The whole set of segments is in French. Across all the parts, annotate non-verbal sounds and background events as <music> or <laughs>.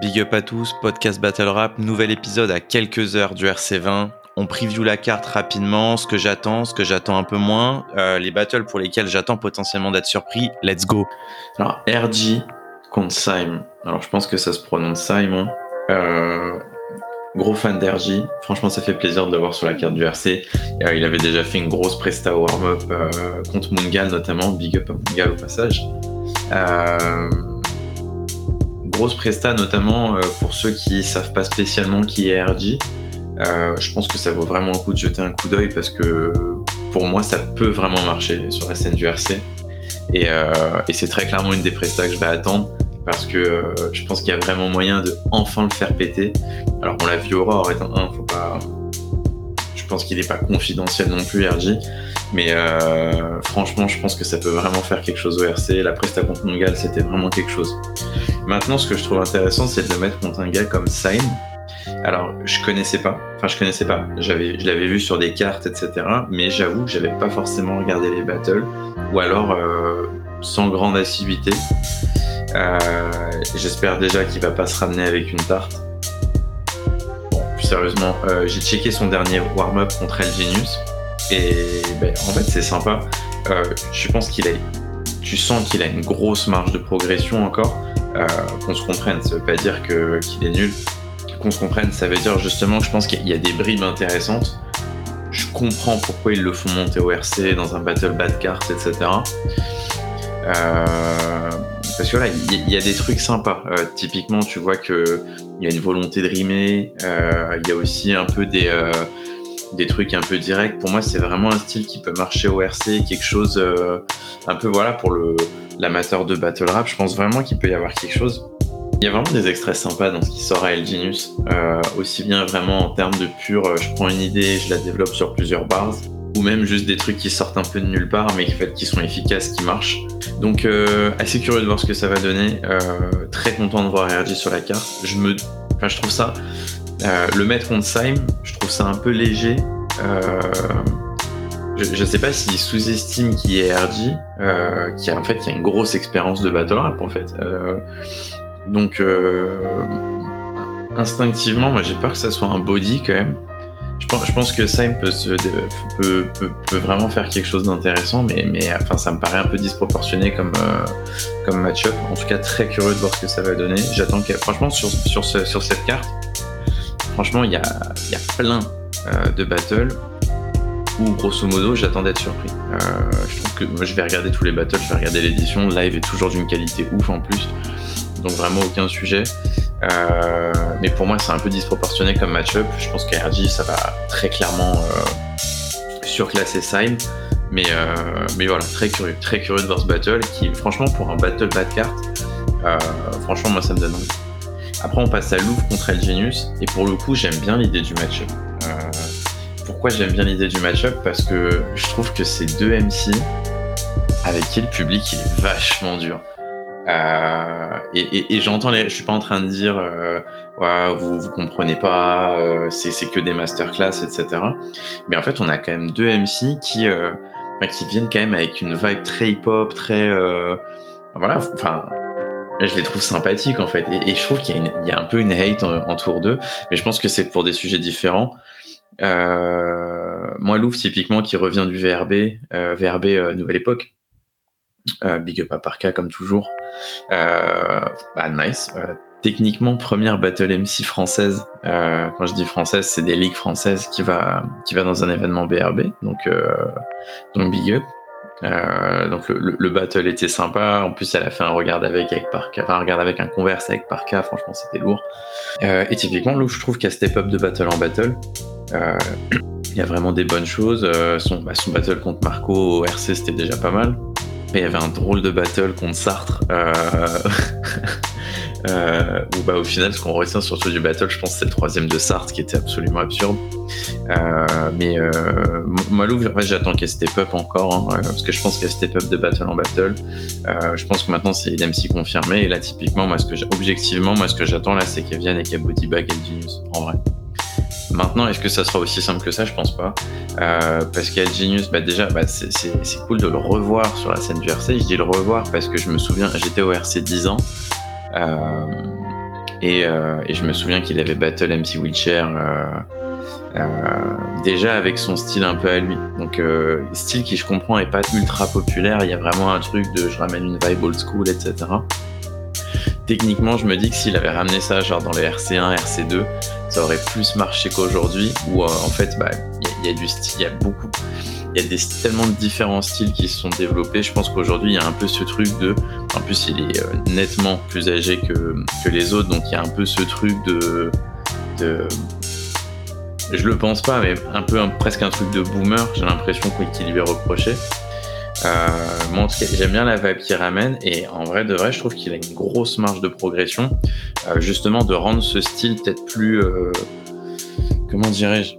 Big up à tous, podcast Battle Rap, nouvel épisode à quelques heures du RC20. On preview la carte rapidement, ce que j'attends, ce que j'attends un peu moins, euh, les battles pour lesquels j'attends potentiellement d'être surpris. Let's go. Alors, RG contre Simon. Alors, je pense que ça se prononce Simon. Euh, gros fan d'RG. Franchement, ça fait plaisir de le voir sur la carte du RC. Euh, il avait déjà fait une grosse presta warm-up contre Mungal, notamment. Big up à Mungal au passage. Grosse presta, notamment euh, pour ceux qui savent pas spécialement qui est RG. Euh, je pense que ça vaut vraiment le coup de jeter un coup d'œil parce que pour moi, ça peut vraiment marcher sur la scène du RC. Et, euh, et c'est très clairement une des prestas que je vais attendre parce que je pense qu'il y a vraiment moyen de enfin le faire péter. Alors on l'a vu Aurore étant un, faut pas. Je pense qu'il n'est pas confidentiel non plus RG, mais franchement je pense que ça peut vraiment faire quelque chose au RC. La presta contre Mongal c'était vraiment quelque chose. Maintenant ce que je trouve intéressant c'est de le mettre contre un gars comme Sain. Alors je connaissais pas, enfin je connaissais pas, j'avais, je l'avais vu sur des cartes etc. Mais j'avoue que j'avais pas forcément regardé les battles ou alors euh, sans grande assiduité. Euh, J'espère déjà qu'il va pas se ramener avec une tarte. Bon, plus sérieusement, euh, j'ai checké son dernier warm-up contre El Genius et ben, en fait c'est sympa. Je pense qu'il a, tu sens qu'il a une grosse marge de progression encore. Qu'on se comprenne, ça veut pas dire que qu'il est nul. Qu'on se comprenne, ça veut dire justement, je pense qu'il y a des bribes intéressantes. Je comprends pourquoi ils le font monter au RC dans un battle bad card, etc. Euh, parce que là, il y, a des trucs sympas. Euh, typiquement, tu vois que il y a une volonté de rimer. Euh, il y a aussi un peu des des trucs un peu directs. Pour moi, c'est vraiment un style qui peut marcher au RC, quelque chose euh, un peu voilà pour le l'amateur de battle rap. Je pense vraiment qu'il peut y avoir quelque chose. Il y a vraiment des extraits sympas dans ce qui sort à El Genius. Euh, aussi bien vraiment en termes de pur, je prends une idée, je la développe sur plusieurs bars ou même juste des trucs qui sortent un peu de nulle part, mais qui, qui sont efficaces, qui marchent. Donc euh, assez curieux de voir ce que ça va donner. Euh, très content de voir RG sur la carte. Je me, enfin, je trouve ça euh, le mettre contre Sim, je trouve ça un peu léger. Euh, je, je sais pas s'il sous-estime qui est RG, euh, qui a en fait qui a une grosse expérience de battle rap en fait. donc instinctivement, moi j'ai peur que ça soit un body quand même. Je pense, que Sim peut, vraiment faire quelque chose d'intéressant, mais, enfin, ça me paraît un peu disproportionné comme, euh, match-up. En tout cas, très curieux de voir ce que ça va donner. J'attends que, franchement, sur cette carte, franchement, il y a, plein euh, de battles où, grosso modo, j'attends d'être surpris. Euh, je trouve que moi, je vais regarder tous les battles, je vais regarder l'édition. Live est toujours d'une qualité ouf en plus. Donc, vraiment, aucun sujet. Euh, mais pour moi, c'est un peu disproportionné comme match-up. Je pense qu'RG, ça va très clairement surclasser Sim. Mais, mais voilà, très curieux, très curieux de voir ce battle qui, franchement, pour un battle bad card, euh, franchement, moi, ça me donne envie. Après, on passe à Louvre contre El Genius. Et pour le coup, j'aime bien l'idée du match-up. Euh, pourquoi j'aime bien l'idée du match-up? Parce que je trouve que c'est deux MC avec qui le public il est vachement dur. Euh, et, j'entends les, je suis pas en train de dire, euh, ouais, vous vous comprenez pas, c'est que des masterclass, etc. Mais en fait, on a quand même deux MC qui euh, qui viennent quand même avec une vibe très hip-hop, très euh, voilà, enfin. Je les trouve sympathiques en fait, et, je trouve qu'il y, a un peu une hate autour d'eux, mais je pense que c'est pour des sujets différents. moi, Louvre, typiquement, qui revient du VRB, VRB Nouvelle Époque, euh, big up à Parka comme toujours. Euh, bah, nice. Euh, techniquement, première battle MC française. Euh, quand je dis française, c'est des ligues françaises qui va qui va dans un événement BRB. Donc donc big up. Donc le, le, battle était sympa. En plus, elle a fait un regard avec avec Parka, un regard avec un converse avec Parka. Franchement, c'était lourd. et typiquement, là où je trouve a step up de battle en battle. <clears throat> il y a vraiment des bonnes choses. son, bah, son battle contre Marco au RC, c'était déjà pas mal. Il y avait un drôle de battle contre Sartre. Euh... <laughs> euh, bah, au final, ce qu'on retient surtout du battle, je pense, c'est le troisième de Sartre qui était absolument absurde. Euh, mais moi, j'attends qu'elle step up encore, hein, parce que je pense qu'elle step up de battle en battle. Je pense que maintenant, c'est l'MC confirmé. Et là, typiquement, moi, ce que objectivement, moi, ce que j'attends là, c'est qu'elle vienne et qu'elle bodybag et Genius, en vrai. Maintenant, est-ce que ça sera aussi simple que ça? Je pense pas. Euh, parce qu'à Genius, bah déjà, bah c'est cool de le revoir sur la scène du RC. Je dis le revoir parce que je me souviens, j'étais au RC 10 ans. Euh, Et, et je me souviens qu'il avait battle MC Wheelchair euh, déjà avec son style un peu à lui. Donc euh, style qui je comprends est pas ultra populaire, il y a vraiment un truc de je ramène une vibe old school, etc. Techniquement, je me dis que s'il avait ramené ça genre dans les RC1, RC2, ça aurait plus marché qu'aujourd'hui, où euh, en fait, bah, il y, a du style, il y a beaucoup, il y a des, tellement de différents styles qui se sont développés. Je pense qu'aujourd'hui, il y a un peu ce truc de, en plus, il est nettement plus âgé que, que les autres, donc il y a un peu ce truc de, de je le pense pas, mais un peu presque un truc de boomer, j'ai l'impression qu'il lui est reproché. Euh, moi, en tout cas, j'aime bien la vibe qu'il ramène. Et en vrai de vrai, je trouve qu'il a une grosse marge de progression, euh, justement de rendre ce style peut-être plus, euh, comment dirais-je,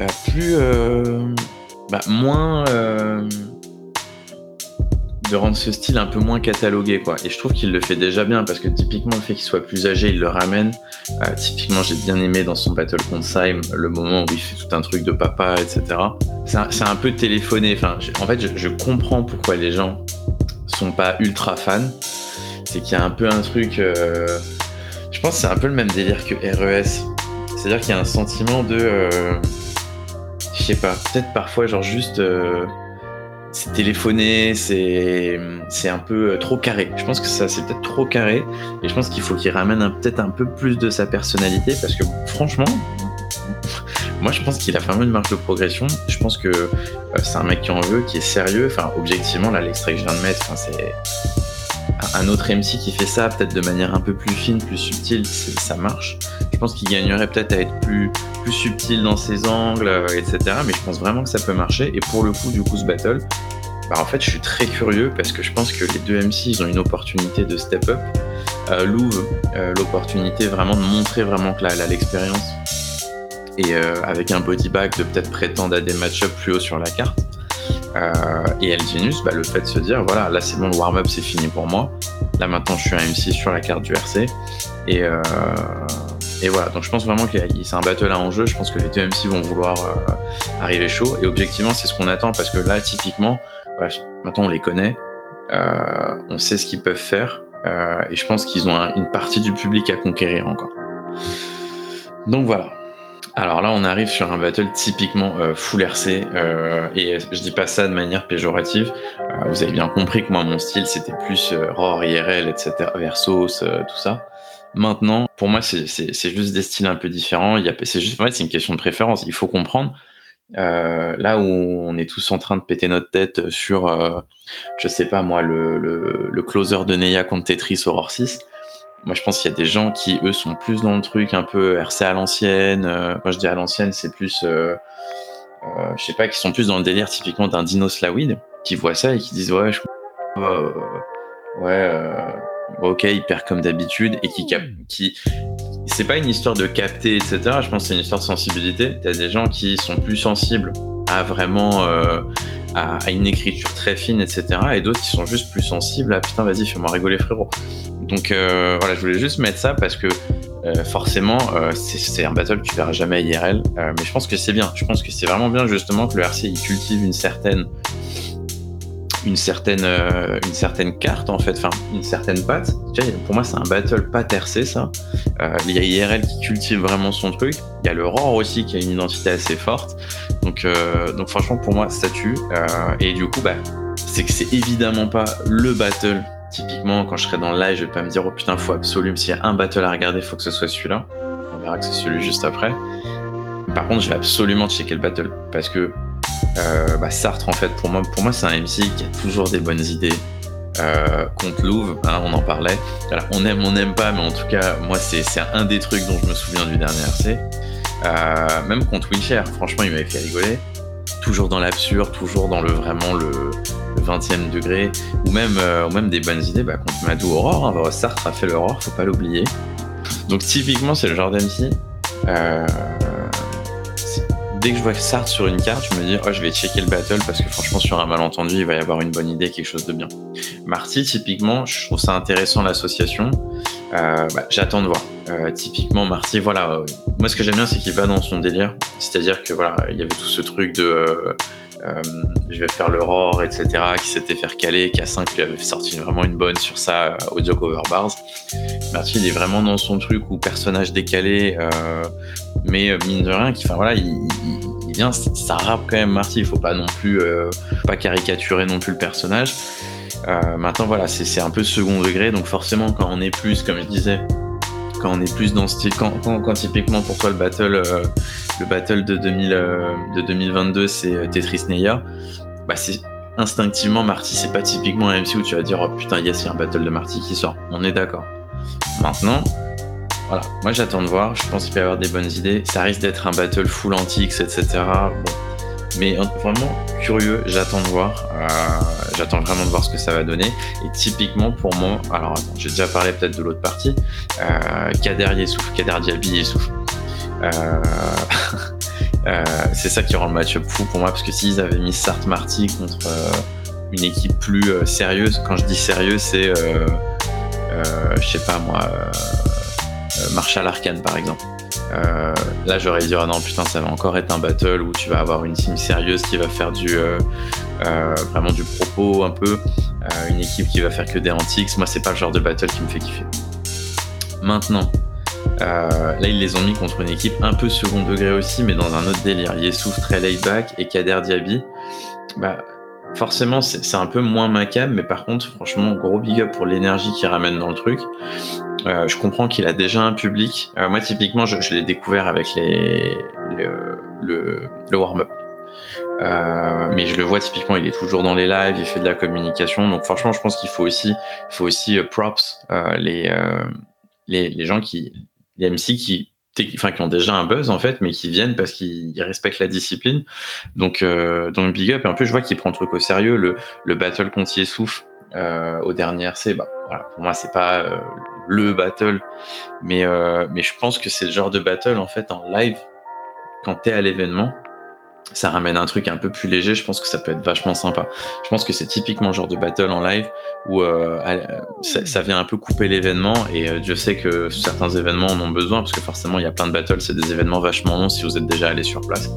euh, plus, bah, moins rendre ce style un peu moins catalogué quoi. Et je trouve qu'il le fait déjà bien parce que typiquement le fait qu'il soit plus âgé il le ramène. Euh, typiquement j'ai bien aimé dans son battle contre Syme le moment où il fait tout un truc de papa etc c'est un, peu téléphoné. Enfin en fait je, comprends pourquoi les gens sont pas ultra fans. C'est qu'il y a un peu un truc euh, je pense que c'est un peu le même délire que RES c'est à dire qu'il y a un sentiment de euh, je sais pas peut-être parfois genre juste c'est téléphoné, c'est un peu euh, trop carré. Je pense que ça c'est peut-être trop carré et je pense qu'il faut qu'il ramène peut-être un peu plus de sa personnalité parce que franchement, <laughs> moi je pense qu'il a vraiment une marge de progression. Je pense que euh, c'est un mec qui en veut, qui est sérieux. Enfin objectivement là l'extrait que je viens de mettre, c'est un autre MC qui fait ça peut-être de manière un peu plus fine, plus subtile, ça marche. Pense qu'il gagnerait peut-être à être plus, plus subtil dans ses angles, euh, etc. Mais je pense vraiment que ça peut marcher. Et pour le coup, du coup, ce battle, bah, en fait, je suis très curieux parce que je pense que les deux MC, ils ont une opportunité de step up. Euh, Louvre, euh, l'opportunité vraiment de montrer vraiment que là, elle a l'expérience. Et euh, avec un body bag, de peut-être prétendre à des match-ups plus haut sur la carte. Et Elginus, bah, le fait de se dire, voilà, là c'est bon, le warm-up c'est fini pour moi. Là maintenant je suis un MC sur la carte du RC. Et, euh, et voilà, donc je pense vraiment que c'est un battle à enjeu. Je pense que les deux MC vont vouloir euh, arriver chaud. Et objectivement, c'est ce qu'on attend parce que là, typiquement, maintenant on les connaît, on sait ce qu'ils peuvent faire. et je pense qu'ils ont une partie du public à conquérir encore. Donc voilà. Alors là, on arrive sur un battle typiquement euh, full RC, euh, et je dis pas ça de manière péjorative. Euh, vous avez bien compris que moi, mon style, c'était plus ROR, IRL, etc., Versos, tout ça. Maintenant, pour moi, c'est juste des styles un peu différents. C'est juste, en fait, c'est une question de préférence. Il faut comprendre. là où on est tous en train de péter notre tête sur, je sais pas moi, le, le, le closer de Neya contre Tetris Aurore 6, moi, je pense qu'il y a des gens qui, eux, sont plus dans le truc un peu RC à l'ancienne. Euh, quand je dis à l'ancienne, c'est plus, euh, euh, je sais pas, qui sont plus dans le délire typiquement d'un Dino Slawid, qui voient ça et qui disent ouais, je, euh, ouais, ok, il perd comme d'habitude et qui, qui, c'est pas une histoire de capter, etc. Je pense que c'est une histoire de sensibilité. T'as des gens qui sont plus sensibles à vraiment à, à, une écriture très fine, etc. Et d'autres qui sont juste plus sensibles à putain, vas-y, fais-moi rigoler, frérot. Donc euh, voilà, je voulais juste mettre ça parce que euh, forcément, euh, c'est un battle que tu verras jamais à IRL. mais je pense que c'est bien. Je pense que c'est vraiment bien justement que le RC il cultive une certaine une certaine une certaine carte en fait, enfin une certaine patte. pour moi, c'est un battle pas RC ça. il y a IRL qui cultive vraiment son truc. Il y a le Roar aussi qui a une identité assez forte. Donc donc franchement pour moi ça tue. et du coup bah c'est que c'est évidemment pas le battle Typiquement, quand je serai dans le live, je vais pas me dire, oh putain, faut absolument, s'il y a un battle à regarder, faut que ce soit celui-là. On verra que c'est celui juste après. Par contre, je vais absolument checker le battle parce que euh, bah, Sartre, en fait, pour moi, pour moi c'est un MC qui a toujours des bonnes idées. Euh, contre Louvre, hein, on en parlait. on aime, on n'aime pas, mais en tout cas, moi, c'est un des trucs dont je me souviens du dernier RC. Euh, même contre Wheelchair, franchement, il m'avait fait rigoler. Toujours dans l'absurde, toujours dans le vraiment le, 20e degré, ou même, ou même des bonnes idées, bah, contre Madou Aurore, hein, Sartre a fait l'aurore, faut pas l'oublier. Donc typiquement, c'est le genre d'MC. Euh, dès que je vois Sartre sur une carte, je me dis, oh, je vais checker le battle parce que franchement, sur un malentendu, il va y avoir une bonne idée, quelque chose de bien. Marty, typiquement, je trouve ça intéressant l'association. Euh, bah, j'attends de voir. typiquement, Marty, voilà. moi, ce que j'aime bien, c'est qu'il va dans son délire. C'est-à-dire que voilà, il y avait tout ce truc de je vais faire l'aurore, etc., qui s'était fait caler, qui a 5 lui avait sorti vraiment une bonne sur ça, audio cover bars. Marty, il est vraiment dans son truc où personnage décalé, mais mine de rien, qui, voilà, il, vient, ça rappe quand même Marty, il faut pas non plus, pas caricaturer non plus le personnage. maintenant, voilà, c'est un peu second degré, donc forcément, quand on est plus, comme je disais, on est plus dans ce style, quand, typiquement pour toi le battle, euh, le battle de, 2000, euh, de 2022 c'est euh, Tetris Neya, bah c'est instinctivement Marty, c'est pas typiquement un MC où tu vas dire oh putain yes il y a un battle de Marty qui sort. On est d'accord. Maintenant, voilà, moi j'attends de voir, je pense qu'il peut y avoir des bonnes idées. Ça risque d'être un battle full antiques, etc. Bon, mais vraiment curieux, j'attends de voir. Euh, j'attends vraiment de voir ce que ça va donner. Et typiquement pour moi, alors attends, j'ai déjà parlé peut-être de l'autre partie. Euh, Kader Yessouf, Kader Diaby Yessouf. Euh, <laughs> euh, c'est ça qui rend le match fou pour moi parce que s'ils avaient mis Sart Marty contre euh, une équipe plus sérieuse, quand je dis sérieux, c'est je sais pas moi, Marshall Arkan par exemple. Euh, là, j'aurais dit, oh non, putain, ça va encore être un battle où tu vas avoir une team sérieuse qui va faire du euh, euh, vraiment du propos un peu, une équipe qui va faire que des antiques. Moi, c'est pas le genre de battle qui me fait kiffer. Maintenant, là, ils les ont mis contre une équipe un peu second degré aussi, mais dans un autre délire. Yessouf très laid back et Kader Diaby. Bah, forcément, c'est un peu moins macabre, mais par contre, franchement, gros big up pour l'énergie qu'il ramène dans le truc. Euh, je comprends qu'il a déjà un public. Euh, moi, typiquement, je, l'ai découvert avec le, warm-up. Euh, mais je le vois typiquement, il est toujours dans les lives, il fait de la communication. Donc franchement, je pense qu'il faut aussi, faut aussi props les, les, gens qui, les MC qui enfin qui ont déjà un buzz en fait, mais qui viennent parce qu'ils respectent la discipline. Donc, euh, donc big up. Et en plus, je vois qu'il prend le truc au sérieux. Le, le battle contre Yessouf euh, au dernier RC, bah, voilà, pour moi, c'est pas le battle, mais, euh, mais je pense que c'est le genre de battle en fait en live quand t'es à l'événement ça ramène un truc un peu plus léger. Je pense que ça peut être vachement sympa. Je pense que c'est typiquement le genre de battle en live où euh, ça, vient un peu couper l'événement. Et euh, je sais que certains événements en ont besoin parce que forcément il y a plein de battles. C'est des événements vachement longs si vous êtes déjà allé sur place.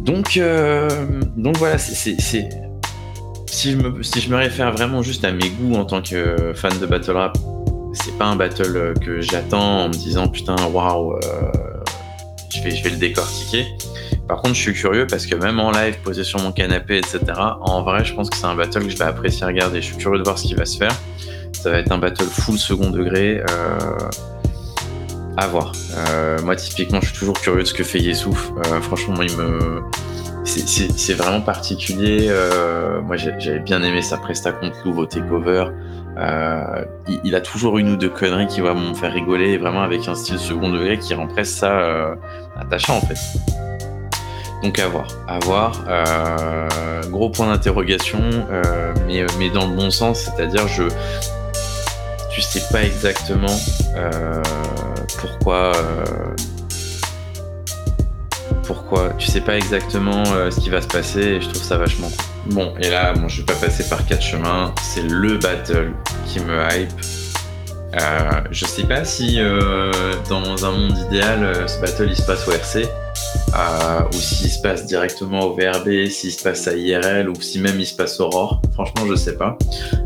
Donc, euh, donc voilà, c'est si je me si je me réfère vraiment juste à mes goûts en tant que fan de battle rap, c'est pas un battle que j'attends en me disant putain waouh, je vais je vais le décortiquer. Par contre, je suis curieux parce que même en live, posé sur mon canapé, etc., en vrai, je pense que c'est un battle que je vais apprécier regarder. Je suis curieux de voir ce qui va se faire. Ça va être un battle full second degré. Euh, à voir. Euh, moi, typiquement, je suis toujours curieux de ce que fait Yessouf. Euh, franchement, moi, il me. C'est vraiment particulier. moi, j'avais bien aimé sa presta contre Louvre au takeover. Il, il, a toujours une ou deux conneries qui vont me faire rigoler, vraiment avec un style second degré qui rend presque ça attachant en fait. Donc à voir, à voir. Euh, gros point d'interrogation, euh, mais, mais dans le bon sens, c'est-à-dire je, tu sais pas exactement euh, pourquoi, pourquoi, tu sais pas exactement ce qui va se passer, et je trouve ça vachement. Bon, et là, bon, je vais pas passer par quatre chemins, c'est le battle qui me hype. je sais pas si dans un monde idéal, ce battle il se passe au RC. Euh, ou s'il se passe directement au VRB, s'il se passe à IRL, ou si même il se passe Aurore. Franchement, je sais pas.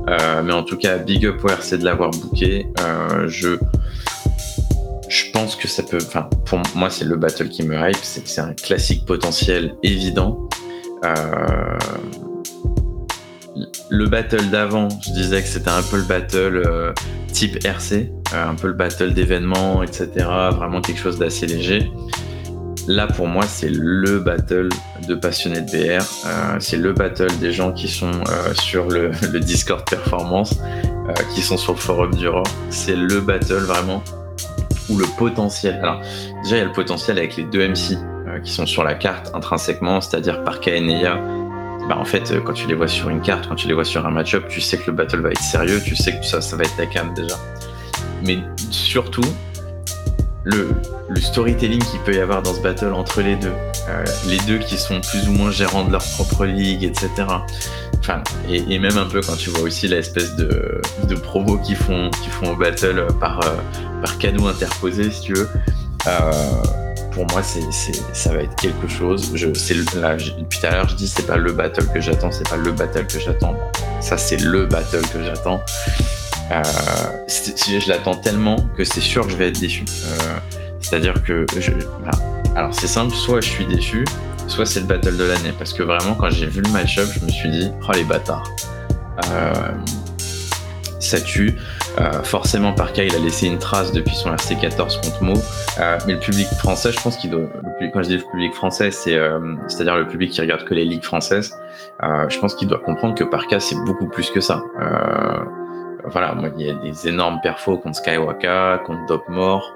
Euh, mais en tout cas, big up au RC de l'avoir booké. Euh, je, je pense que ça peut. Enfin, pour moi, c'est le battle qui me hype. C'est un classique potentiel évident. le battle d'avant, je disais que c'était un peu le battle type RC, un peu le battle d'événements, etc. Vraiment quelque chose d'assez léger. Là, pour moi, c'est le battle de passionnés de BR. Euh, c'est le battle des gens qui sont euh, sur le, <laughs> Discord Performance, euh, qui sont sur le forum du. C'est le battle vraiment où le potentiel. Alors, déjà, il y a le potentiel avec les deux MC qui sont sur la carte intrinsèquement, c'est-à-dire Parka et. Bah, en fait, quand tu les vois sur une carte, quand tu les vois sur un match-up, tu sais que le battle va être sérieux, tu sais que ça, ça va être ta cam déjà. Mais surtout, le, storytelling qu'il peut y avoir dans ce battle entre les deux. Euh, les deux qui sont plus ou moins gérants de leur propre ligue, etc. Enfin, et, même un peu quand tu vois aussi l'espèce de, de promo qu'ils font, font au battle par, euh, par canot interposé, si tu veux. Euh, pour moi, c'est, ça va être quelque chose. Je, là, depuis tout à l'heure, je dis c'est pas le battle que j'attends, c'est pas le battle que j'attends. Ça, c'est le battle que j'attends. Euh, je l'attends tellement que c'est sûr que je vais être déçu. Euh, c'est-à-dire que je, alors c'est simple, soit je suis déçu, soit c'est le battle de l'année. Parce que vraiment, quand j'ai vu le match-up, je me suis dit, oh les bâtards. Euh, ça tue. Euh, forcément, Parka, il a laissé une trace depuis son RC14 contre Mo. Euh, mais le public français, je pense qu'il doit. quand je dis le public français, c'est euh, c'est-à-dire le public qui regarde que les ligues françaises. je pense qu'il doit comprendre que Parka, c'est beaucoup plus que ça. Voilà, moi, il y a des énormes perfos contre Skywaka, contre Dopmore.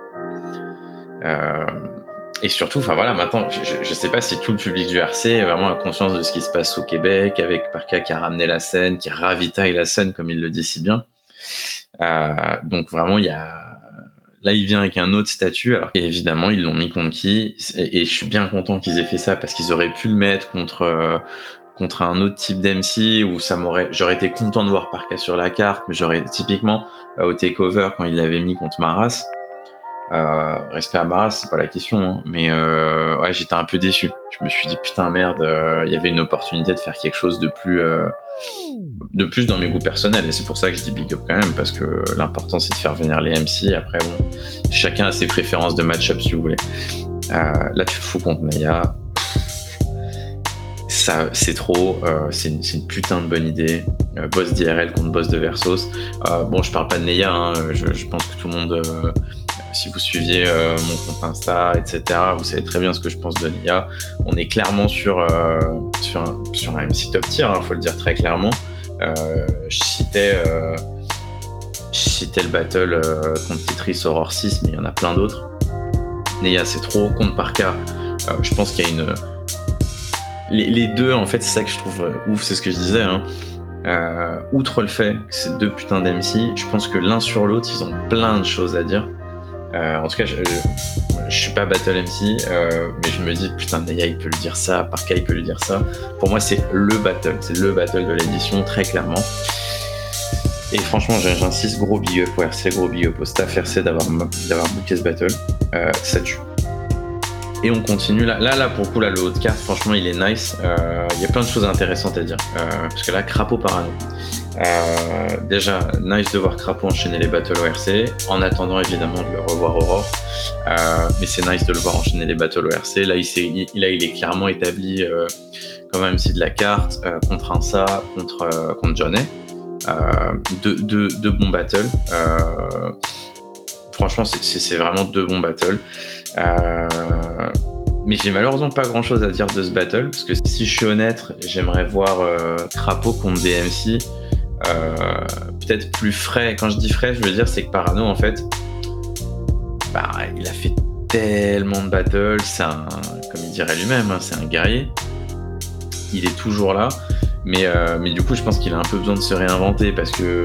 et surtout, enfin voilà, maintenant, je, je, sais pas si tout le public du RC vraiment a conscience de ce qui se passe au Québec, avec Parka qui a ramené la scène, qui ravitaille la scène, comme il le dit si bien. Euh, donc vraiment, il y a Là, il vient avec un autre statut. Alors, évidemment, ils l'ont mis contre qui et, je suis bien content qu'ils aient fait ça parce qu'ils auraient pu le mettre contre euh, contre un autre type d'MC où ça m'aurait. J'aurais été content de voir Parka sur la carte, mais j'aurais typiquement euh, au takeover quand il l'avait mis contre Maras. Euh, respect à Maras, c'est pas la question, hein, mais euh, ouais, j'étais un peu déçu. Je me suis dit putain merde, il y avait une opportunité de faire quelque chose de plus de plus dans mes goûts personnels. Et c'est pour ça que je dis big up quand même, parce que l'important c'est de faire venir les MC. Après, bon, chacun a ses préférences de match-up si vous voulez. Euh, là, tu te fous contre Naya. C'est trop. Euh, c'est une, putain de bonne idée. Euh, boss d'IRL contre boss de Versos. bon, je parle pas de Naya. Hein, je, pense que tout le monde si vous suiviez euh, mon compte Insta, etc., vous savez très bien ce que je pense de Nia. On est clairement sur, euh, sur, un, MC top tier, il hein, faut le dire très clairement. Euh, je citais, le battle contre Titris Aurore 6, mais il y en a plein d'autres. Neya, c'est trop. Contre Parka, je pense qu'il y a une. Les, deux, en fait, c'est ça que je trouve ouf, c'est ce que je disais. Hein. outre le fait que c'est deux putains d'MC, je pense que l'un sur l'autre, ils ont plein de choses à dire. Euh, en tout cas, je, je, suis pas Battle MC, euh, mais je me dis, putain, Naya, il peut lui dire ça, Parka, il peut lui dire ça. Pour moi, c'est le battle, c'est le battle de l'édition, très clairement. Et franchement, j'insiste, gros big up au RC, gros big up au staff RC d'avoir booké ce battle. Euh, ça tue. Et on continue. Là, là, là, pour le coup, là, le haut de carte, franchement, il est nice. Euh, il y a plein de choses intéressantes à dire. Euh, parce que là, Crapaud Parano. Euh, déjà, nice de voir Crapaud enchaîner les battles ORC. En attendant, évidemment, de le revoir Aurore. mais c'est nice de le voir enchaîner les battles ORC. Là, il, il, là, il est clairement établi comme MC de la carte contre Insa, contre, contre Johnny. deux, deux, bons battles. Franchement, c'est vraiment deux bons battles. Euh, mais j'ai malheureusement pas grand chose à dire de ce battle, parce que si je suis honnête, j'aimerais voir euh, Crapaud contre DMC euh, peut-être plus frais. Quand je dis frais, je veux dire c'est que Parano en fait, bah, il a fait tellement de battles, un, comme il dirait lui-même, hein, c'est un guerrier. Il est toujours là, mais, mais du coup je pense qu'il a un peu besoin de se réinventer parce que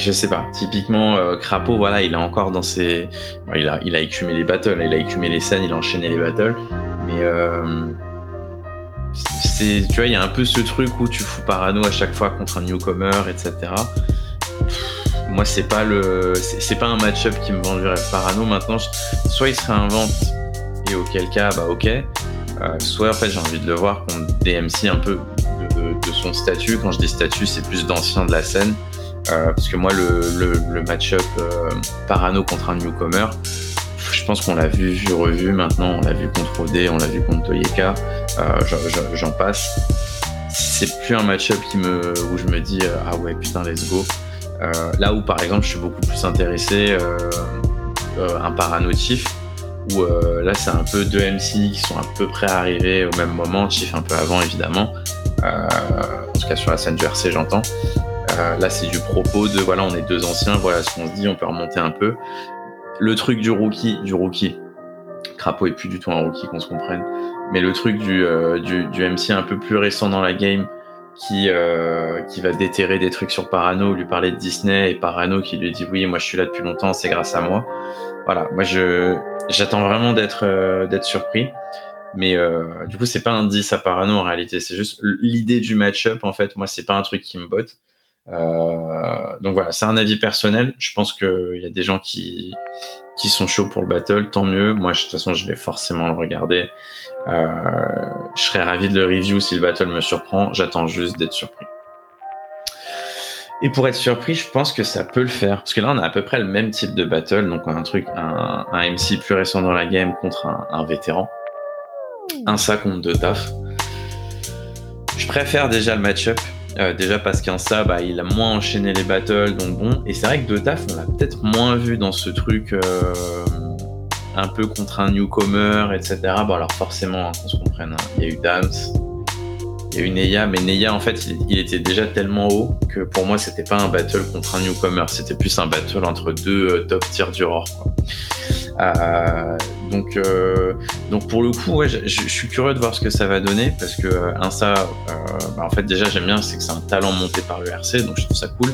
je sais pas. Typiquement, euh, Crapaud, voilà, il est encore dans ses. il, a, il a écumé les battles, il a écumé les scènes, il a enchaîné les battles. Mais. Euh, tu vois, il y a un peu ce truc où tu fous parano à chaque fois contre un newcomer, etc. moi, c'est pas le, c'est, pas un match-up qui me vend du rêve. Parano, maintenant, soit il se réinvente, et auquel cas, bah ok. Euh, soit en fait, j'ai envie de le voir contre DMC un peu de, de son statut. Quand je dis statut, c'est plus d'ancien de la scène. Euh, parce que moi, le, match-up euh, Parano contre un newcomer, je pense qu'on l'a vu, vu, revu maintenant. On l'a vu contre OD, on l'a vu contre Toyeka. Euh, j'en passe. C'est plus un match-up où je me dis ah ouais putain let's go. là où par exemple je suis beaucoup plus intéressé un Parano Chief où là c'est un peu deux MC qui sont à peu près arrivés au même moment, Chief un peu avant évidemment, en tout cas sur la scène du RC j'entends, euh, là, c'est du propos de voilà, on est deux anciens, voilà ce qu'on se dit, on peut remonter un peu. Le truc du rookie, du rookie. Crapaud est plus du tout un rookie, qu'on se comprenne. Mais le truc du, euh, MC un peu plus récent dans la game, qui, euh, qui va déterrer des trucs sur Parano, lui parler de Disney, et Parano qui lui dit oui, moi je suis là depuis longtemps, c'est grâce à moi. Voilà, moi j'attends vraiment d'être d'être surpris. Mais du coup, c'est pas un 10 à Parano en réalité, c'est juste l'idée du match-up en fait. Moi, c'est pas un truc qui me botte. Donc voilà, c'est un avis personnel. Je pense qu'il y a des gens qui, qui sont chauds pour le battle, tant mieux. Moi, de toute façon, je vais forcément le regarder. je serais ravi de le review si le battle me surprend. J'attends juste d'être surpris. Et pour être surpris, je pense que ça peut le faire. Parce que là, on a à peu près le même type de battle. Donc, un truc, un, MC plus récent dans la game contre un, vétéran. Un ça contre deux taf. Je préfère déjà le match-up. Euh, déjà parce qu'un ça, bah, il a moins enchaîné les battles, donc bon. Et c'est vrai que deux taf, on l'a peut-être moins vu dans ce truc euh, un peu contre un newcomer, etc. Bon, alors forcément, hein, qu'on se comprenne, hein, il y a eu Dams, il y a mais Neya, en fait, il, était déjà tellement haut que pour moi, c'était pas un battle contre un newcomer, c'était plus un battle entre deux euh, top tiers du Roar. Euh, donc, euh, donc pour le coup, ouais, je, suis curieux de voir ce que ça va donner parce que un ça, bah, en fait, déjà, j'aime bien, c'est que c'est un talent monté par le RC, donc je trouve ça cool.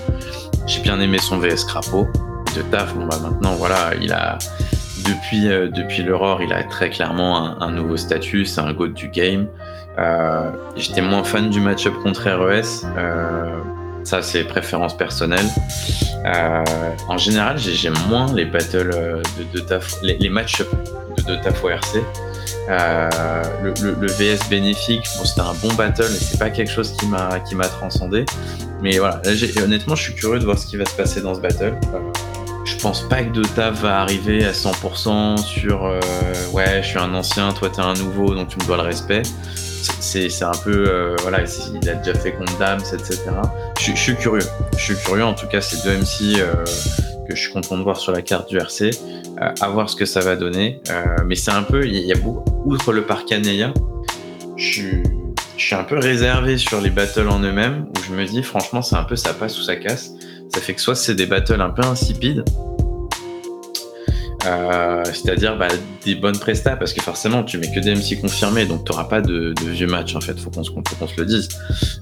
J'ai bien aimé son VS Crapaud de taf. Bon, bah maintenant, voilà, il a depuis, depuis l'Aurore, il a très clairement un, un nouveau statut, c'est un goat du game. Euh, j'étais moins fan du match-up contre RES. Euh, ça, c'est préférence personnelle. Euh, en général, j'aime moins les battles de, taf, les, match-up de, de taf ORC. le, le, VS bénéfique, c'était un bon battle, mais c'est pas quelque chose qui m'a transcendé. Mais voilà, honnêtement, je suis curieux de voir ce qui va se passer dans ce battle. je pense pas que Dotaf va arriver à 100% sur ouais, je suis un ancien, toi t'es un nouveau, donc tu me dois le respect c'est un peu euh, voilà il a déjà fait contre Dams etc je, suis curieux. Je suis curieux en tout cas c'est deux MC euh, que je suis content de voir sur la carte du RC euh, à voir ce que ça va donner. Mais c'est un peu il y a beaucoup outre le parc Aneia je suis un peu réservé sur les battles en eux-mêmes où je me dis franchement c'est un peu ça passe ou ça casse. Ça fait que soit c'est des battles un peu insipides euh, c'est-à-dire bah, des bonnes prestats, parce que forcément tu mets que des MC confirmés, donc tu n'auras pas de, vieux matchs en fait, faut qu'on se, le dise.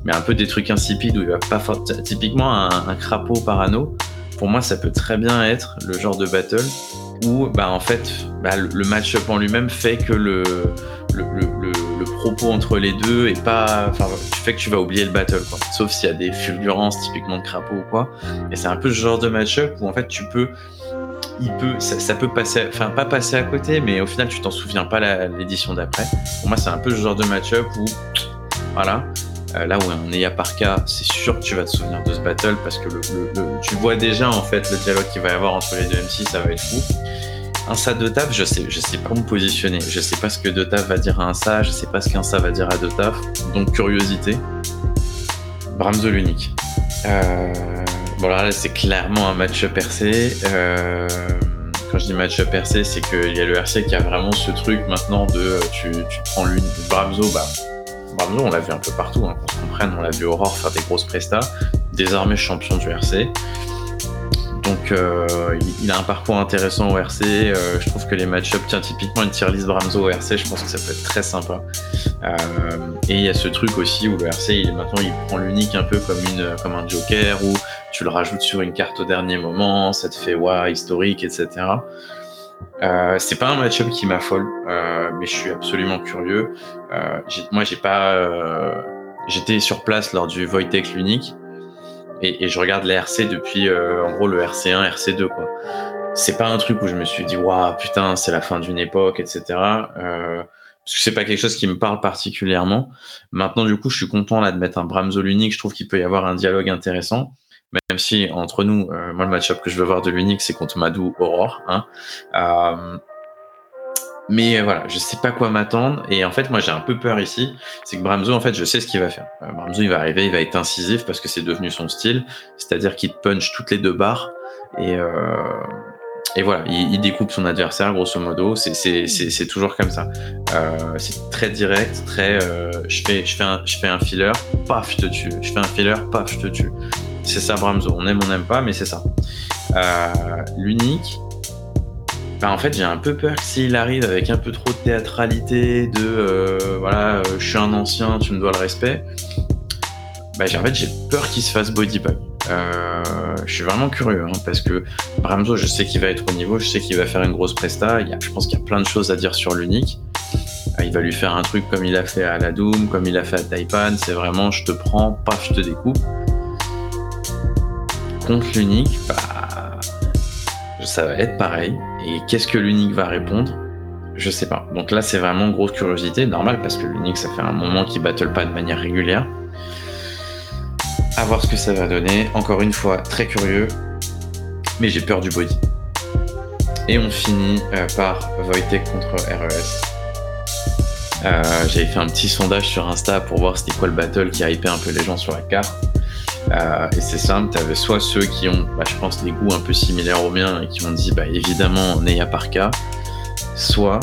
Mais un peu des trucs insipides où il va pas typiquement un, crapaud par anneau, pour moi ça peut très bien être le genre de battle où bah, en fait bah, le, match-up en lui-même fait que le, propos entre les deux est pas. Enfin, tu fais que tu vas oublier le battle. Sauf s'il y a des fulgurances typiquement de crapaud ou quoi. Et c'est un peu ce genre de match-up où en fait tu peux il peut, ça, peut passer, enfin pas passer à côté, mais au final tu t'en souviens pas l'édition d'après. Pour moi, c'est un peu ce genre de match-up où, voilà, euh, là où on est à par cas, c'est sûr que tu vas te souvenir de ce battle parce que tu vois déjà en fait le dialogue qu'il va y avoir entre les deux MC, ça va être fou. Un ça de taf, je sais, je sais pas où me positionner. Je sais pas ce que de taf va dire à un ça, je sais pas ce qu'un ça va dire à de taf. Donc curiosité. Bramzo l'unique. Euh, Bon, là, c'est clairement un match-up RC. Euh, quand je dis match-up RC, c'est qu'il y a le RC qui a vraiment ce truc maintenant de euh, tu, prends l'une. Bramzo, bah, Bramzo, on l'a vu un peu partout, hein, qu'on comprenne. On l'a vu Aurore faire des grosses prestats, désormais champion du RC. Donc euh, il a un parcours intéressant au RC. Euh, je trouve que les match-ups, tiens, typiquement une tier list Bramzo au RC, je pense que ça peut être très sympa. Euh, et il y a ce truc aussi où le RC, il, maintenant, il prend l'unique un peu comme, une, comme un joker où tu le rajoutes sur une carte au dernier moment, ça te fait ouais, historique, etc. Euh, c'est pas un match-up qui m'affole, mais je suis absolument curieux. moi, j'ai pas. J'étais sur place lors du Voitech l'unique et, je regarde les RC depuis, euh, en gros, le RC1, RC2, quoi. C'est pas un truc où je me suis dit, waouh, putain, c'est la fin d'une époque, etc. Euh, parce que c'est pas quelque chose qui me parle particulièrement. Maintenant, du coup, je suis content là de mettre un Bramzo l'unique. Je trouve qu'il peut y avoir un dialogue intéressant. Même si, entre nous, euh, moi, le match-up que je veux voir de l'unique, c'est contre Madou Aurore. Hein. Euh, mais euh, voilà, je sais pas quoi m'attendre. Et en fait, moi, j'ai un peu peur ici. C'est que Bramzo, en fait, je sais ce qu'il va faire. Euh, Bramzo, il va arriver, il va être incisif parce que c'est devenu son style. C'est-à-dire qu'il punch toutes les deux barres. Et, euh, et voilà, il, découpe son adversaire, grosso modo. C'est toujours comme ça. Euh, c'est très direct, très. Euh, je, fais, je, fais un, je fais un filler, paf, je te tue. Je fais un filler, paf, je te tue. C'est ça, Bramzo. On aime, on n'aime pas, mais c'est ça. L'unique, bah, en fait, j'ai un peu peur que s'il arrive avec un peu trop de théâtralité, de euh, voilà, euh, je suis un ancien, tu me dois le respect, bah, en fait, j'ai peur qu'il se fasse bodybug. Euh, je suis vraiment curieux hein, parce que Bramzo, je sais qu'il va être au niveau, je sais qu'il va faire une grosse presta. Il y a, je pense qu'il y a plein de choses à dire sur l'unique. Il va lui faire un truc comme il a fait à la Doom, comme il a fait à Taipan. C'est vraiment je te prends, paf, je te découpe. contre l'unique, bah, ça va être pareil. Et qu'est-ce que l'unique va répondre? Je sais pas. Donc là, c'est vraiment grosse curiosité, normal, parce que l'unique, ça fait un moment qu'il battle pas de manière régulière. À voir ce que ça va donner. Encore une fois, très curieux, mais j'ai peur du body. Et on finit euh, par Wojtek contre RES. Euh, J'avais fait un petit sondage sur Insta pour voir c'était quoi le battle qui hypait un peu les gens sur la carte. Euh, et c'est simple, tu avais soit ceux qui ont, bah, je pense, des goûts un peu similaires aux miens et qui ont dit bah, évidemment Neya Parka, soit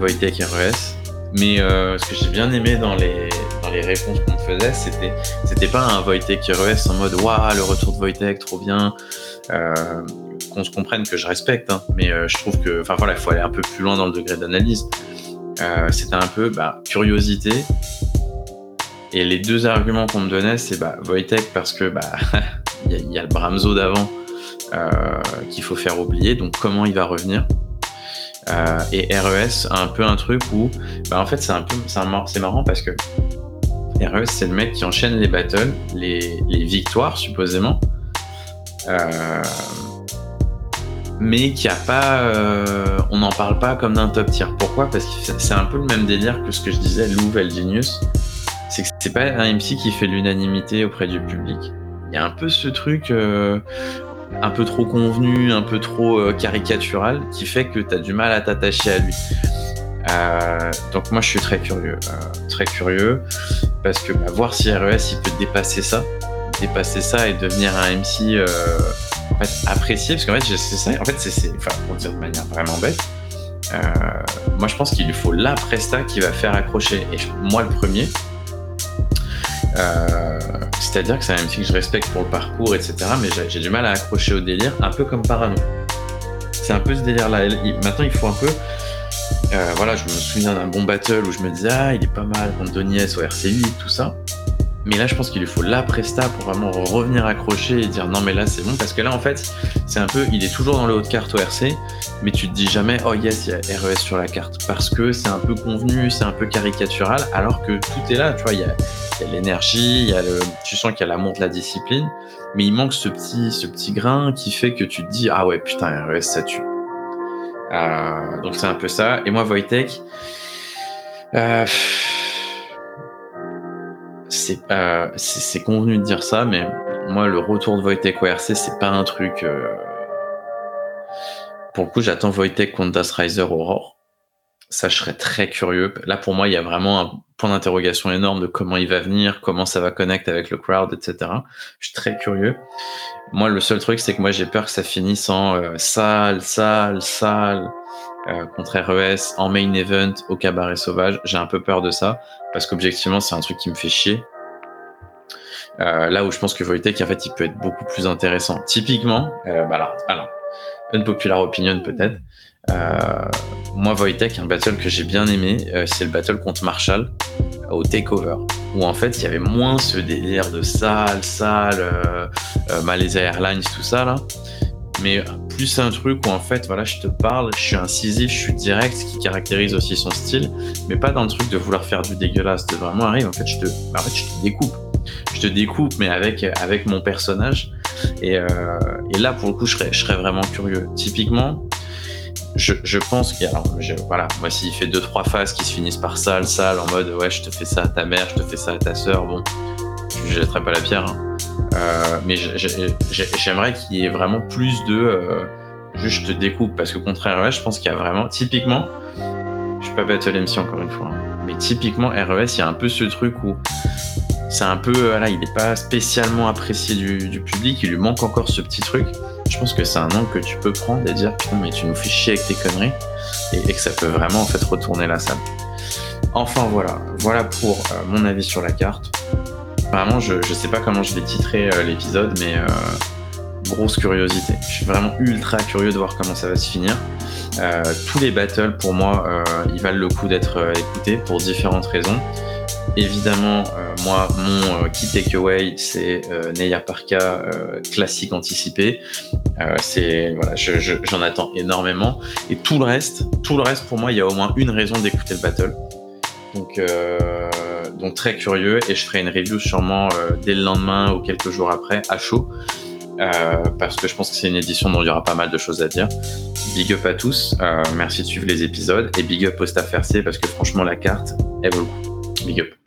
Wojtek RES. Mais euh, ce que j'ai bien aimé dans les, dans les réponses qu'on me faisait, c'était, c'était pas un Wojtek RES en mode waouh, le retour de Wojtek, trop bien. Euh, qu'on se comprenne que je respecte, hein. mais je trouve que, enfin voilà, il faut aller un peu plus loin dans le degré d'analyse. C'était un peu bah, curiosité. Et les deux arguments qu'on me donnait, c'est bah, Wojtek parce que bah <laughs> il y, a le Bramzo d'avant euh, qu'il faut faire oublier. Donc comment il va revenir? Euh, Et RES un peu un truc où, bah, en fait, c'est un c'est marrant parce que RES c'est le mec qui enchaîne les battles, les, victoires supposément. Euh, mais qui a pas, on n'en parle pas comme d'un top tier. Pourquoi? Parce que c'est un peu le même délire que ce que je disais, Lou Genius. C'est que c'est pas un MC qui fait l'unanimité auprès du public. Il y a un peu ce truc euh, un peu trop convenu, un peu trop euh, caricatural, qui fait que tu as du mal à t'attacher à lui. Euh, donc moi je suis très curieux, très curieux, parce que bah, voir si RES il peut dépasser ça, dépasser ça et devenir un MC en fait, apprécier, parce qu'en fait, c'est ça, en fait, c'est, enfin, pour dire de manière vraiment bête, moi, je pense qu'il lui faut la presta qui va faire accrocher. Et moi, le premier, euh, c'est-à-dire que c'est un MC que je respecte pour le parcours, etc., mais j'ai, du mal à accrocher au délire, un peu comme Parano. C'est un peu ce délire-là. Maintenant, il faut un peu. Euh, voilà, je me souviens d'un bon battle où je me disais, ah, il est pas mal contre Donies au RC8, tout ça. Mais là, je pense qu'il lui faut la presta pour vraiment revenir accrocher et dire non, mais là, c'est bon. Parce que là, en fait, c'est un peu, il est toujours dans le haut de carte au RC, mais tu te dis jamais, oh yes, il y a RES sur la carte. Parce que c'est un peu convenu, c'est un peu caricatural, alors que tout est là, tu vois, il y a, l'énergie, tu sens qu'il y a l'amour de la discipline, mais il manque ce petit, ce petit grain qui fait que tu te dis, ah ouais, putain, RES, ça tue. Euh, donc c'est un peu ça. Et moi, Wojtek, euh, c'est convenu de dire ça, mais moi, le retour de Wojtek au RC, c'est pas un truc. Euh, pour le coup, j'attends Wojtek contre Das Riser Aurore. Ça, je serais très curieux. Là, pour moi, il y a vraiment un point d'interrogation énorme de comment il va venir, comment ça va connecter avec le crowd, etc. Je suis très curieux. Moi, le seul truc, c'est que moi, j'ai peur que ça finisse en euh, salle, salle, salle. Euh, contre RES en main event au cabaret sauvage. J'ai un peu peur de ça parce qu'objectivement, c'est un truc qui me fait chier. Euh, là où je pense que Wojtek, en fait, il peut être beaucoup plus intéressant. Typiquement, euh, bah alors, alors, unpopular opinion peut-être. moi, Wojtek, un battle que j'ai bien aimé, c'est le battle contre Marshall au Takeover, où en fait, il y avait moins ce délire de salle, salle, Malaysia Airlines, tout ça là mais plus un truc où en fait, voilà, je te parle, je suis incisif, je suis direct, ce qui caractérise aussi son style, mais pas dans le truc de vouloir faire du dégueulasse, de vraiment arriver, en fait, je te, en fait, je te découpe. Je te découpe, mais avec, avec mon personnage. Et, euh, là, pour le coup, je serais, je serais vraiment curieux. Typiquement, je, je pense qu'il voilà, moi, s'il fait deux, trois phases qui se finissent par sale, sale, en mode, ouais, je te fais ça à ta mère, je te fais ça à ta sœur, bon, je jetterai pas la pierre, hein. Euh, mais j'aimerais qu'il y ait vraiment plus de euh, juste découpe parce que contraire RES, je pense qu'il y a vraiment typiquement, je suis pas battle MC encore une fois, hein, mais typiquement RES, il y a un peu ce truc où c'est un peu, voilà, il n'est pas spécialement apprécié du, public, il lui manque encore ce petit truc. Je pense que c'est un angle que tu peux prendre et dire putain mais tu nous fais chier avec tes conneries et, que ça peut vraiment en fait retourner la salle. Enfin voilà, voilà pour euh, mon avis sur la carte. Vraiment, je, je sais pas comment je vais titrer euh, l'épisode, mais euh, grosse curiosité. Je suis vraiment ultra curieux de voir comment ça va se finir. Euh, tous les battles, pour moi, ils valent le coup d'être écoutés pour différentes raisons. Évidemment, moi, mon key takeaway, c'est Neya Parka classique anticipé. c'est voilà, j'en attends énormément. Et tout le reste, tout le reste, pour moi, il y a au moins une raison d'écouter le battle. Donc donc très curieux et je ferai une review sûrement euh, dès le lendemain ou quelques jours après à chaud parce que je pense que c'est une édition dont il y aura pas mal de choses à dire. Big up à tous, merci de suivre les épisodes et big up au staff RC parce que franchement la carte, elle vaut. Big up.